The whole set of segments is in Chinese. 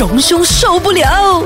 荣兄受不了。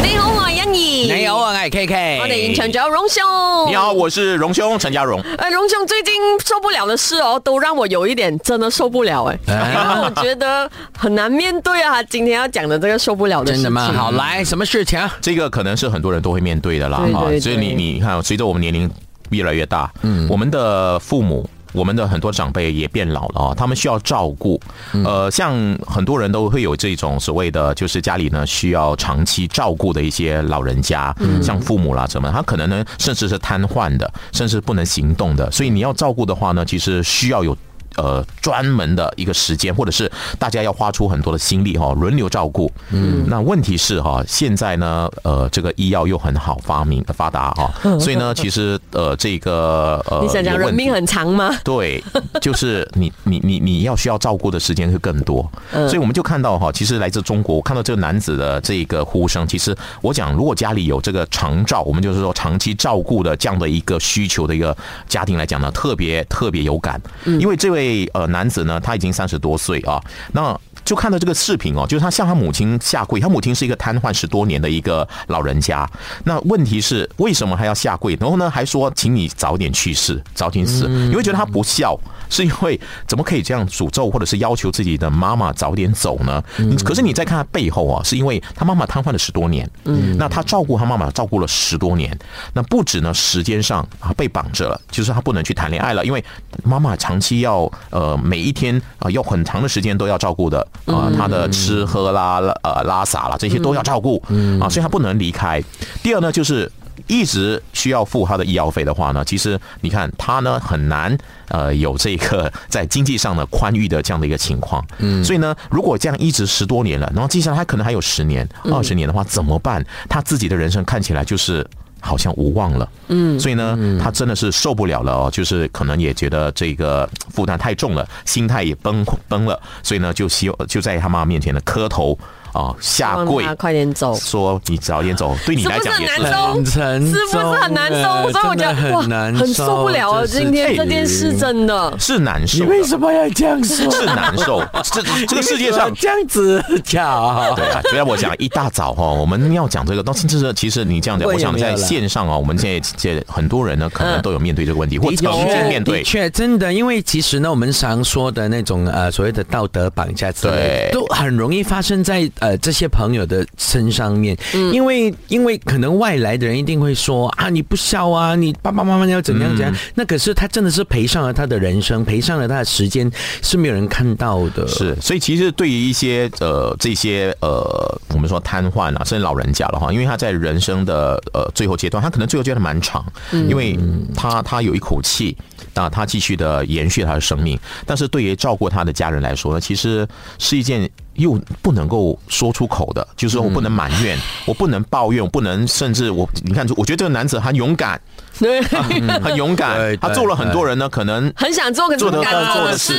你好，我系欣怡。你好，我系 K K。我哋现场仲有荣兄。你好，我是荣兄陈家荣。哎，荣兄最近受不了的事哦，都让我有一点真的受不了哎，因为我觉得很难面对啊。今天要讲的这个受不了的事情，真的吗？好，来，什么事情？这个可能是很多人都会面对的啦。哈，所以你你看，随着我们年龄越来越大，嗯，我们的父母。我们的很多长辈也变老了啊，他们需要照顾。呃，像很多人都会有这种所谓的，就是家里呢需要长期照顾的一些老人家，像父母啦什么，他可能呢甚至是瘫痪的，甚至不能行动的。所以你要照顾的话呢，其实需要有。呃，专门的一个时间，或者是大家要花出很多的心力哈，轮流照顾。嗯，那问题是哈，现在呢，呃，这个医药又很好发明发达哈，所以呢，其实呃，这个呃，你想讲人命很长吗？对，就是你你你你要需要照顾的时间会更多。所以我们就看到哈，其实来自中国，我看到这个男子的这个呼声，其实我讲，如果家里有这个长照，我们就是说长期照顾的这样的一个需求的一个家庭来讲呢，特别特别有感，因为这位。位呃男子呢，他已经三十多岁啊，那就看到这个视频哦，就是他向他母亲下跪，他母亲是一个瘫痪十多年的一个老人家，那问题是为什么还要下跪？然后呢，还说请你早点去世，早点死，你会觉得他不孝，是因为怎么可以这样诅咒或者是要求自己的妈妈早点走呢？可是你再看他背后啊，是因为他妈妈瘫痪了十多年，嗯，那他照顾他妈妈照顾了十多年，那不止呢时间上啊被绑着了，就是他不能去谈恋爱了，因为妈妈长期要。呃，每一天啊，要很长的时间都要照顾的啊，他的吃喝啦、呃拉撒啦这些都要照顾啊，所以他不能离开。第二呢，就是一直需要付他的医药费的话呢，其实你看他呢很难呃有这个在经济上的宽裕的这样的一个情况。嗯，所以呢，如果这样一直十多年了，然后接下来他可能还有十年、二十年的话，怎么办？他自己的人生看起来就是。好像无望了，嗯，所以呢，他真的是受不了了哦，就是可能也觉得这个负担太重了，心态也崩崩了，所以呢，就希就在他妈面前呢磕头。哦，下跪，快点走，说你早点走，对你来讲也是很沉是不是很难受？所以我觉得哇，很受不了啊！今天这件事真的是难受。你为什么要这样说？是难受。这这个世界上这样子讲，对啊。所以我讲一大早哈，我们要讲这个，但是其实你这样讲，我想在线上啊，我们现在这很多人呢，可能都有面对这个问题，或曾经面对。确真的，因为其实呢，我们常说的那种呃所谓的道德绑架之类，都很容易发生在。呃，这些朋友的身上面，因为因为可能外来的人一定会说啊，你不孝啊，你爸爸妈妈要怎样怎样。那可是他真的是赔上了他的人生，赔上了他的时间，是没有人看到的。是，所以其实对于一些呃这些呃我们说瘫痪啊，甚至老人家了哈，因为他在人生的呃最后阶段，他可能最后阶段蛮长，因为他他有一口气，那他继续的延续他的生命。但是对于照顾他的家人来说呢，其实是一件。又不能够说出口的，就是我不能埋怨，我不能抱怨，我不能甚至我，你看，我觉得这个男子 很勇敢，对，很勇敢，他做了很多人呢，可能很想做，做的做的事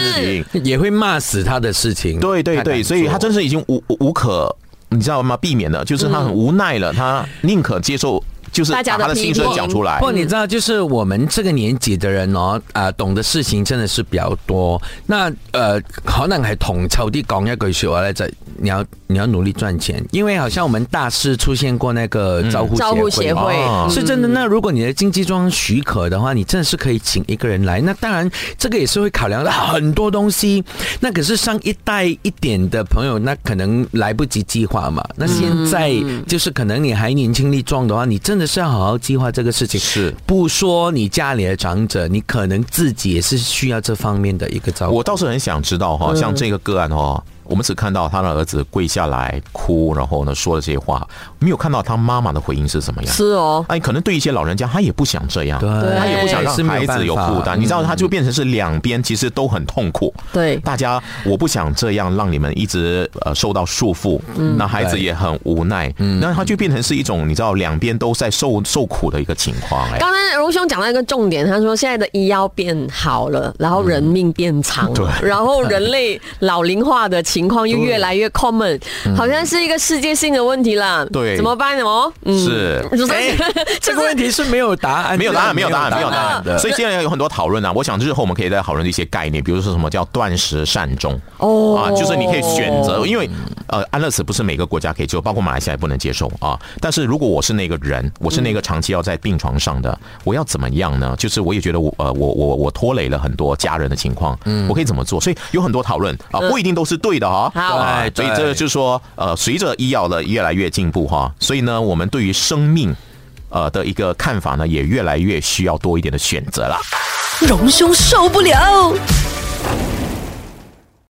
情，也会骂死他的事情，对对对，所以他真是已经无无可，你知道吗？避免的，就是他很无奈了，他宁可接受。就是把他的心声讲出来。不，你知道，就是我们这个年纪的人哦，啊，懂的事情真的是比较多。那呃，可能还统筹的讲一句说话来着，你要你要努力赚钱，因为好像我们大师出现过那个招呼招呼协会，是真的。那如果你的经济状况许可的话，你真的是可以请一个人来。那当然，这个也是会考量到很多东西。那可是上一代一点的朋友，那可能来不及计划嘛。那现在就是可能你还年轻力壮的话，你真的。是要好好计划这个事情，是不说你家里的长者，你可能自己也是需要这方面的一个照顾。我倒是很想知道哈，像这个个案哈。我们只看到他的儿子跪下来哭，然后呢说了这些话，没有看到他妈妈的回应是什么样。是哦，哎，可能对一些老人家，他也不想这样，他也不想让孩子有负担。你知道，他就变成是两边其实都很痛苦。对，大家我不想这样让你们一直呃受到束缚，那孩子也很无奈。那他就变成是一种你知道两边都在受受苦的一个情况。哎，刚才荣兄讲到一个重点，他说现在的医药变好了，然后人命变长，对，然后人类老龄化的。情况又越来越 common，好像是一个世界性的问题啦。对。怎么办呢？哦，嗯。是。就是哎 这个问题是没有答案，没有答案，没有答案，没有答案。案的。所以现在有很多讨论啊，我想日后我们可以再讨论一些概念，比如说什么叫断食善终。哦。啊，就是你可以选择，因为呃安乐死不是每个国家可以接受，包括马来西亚也不能接受啊。但是如果我是那个人，我是那个长期要在病床上的，我要怎么样呢？就是我也觉得我呃我我我拖累了很多家人的情况，嗯我可以怎么做？所以有很多讨论啊，不一定都是对的哈。好啊对对所以这就是说呃，随着医药的越来越进步哈，所以呢，我们对于生命。呃的一个看法呢，也越来越需要多一点的选择了。荣兄受不了。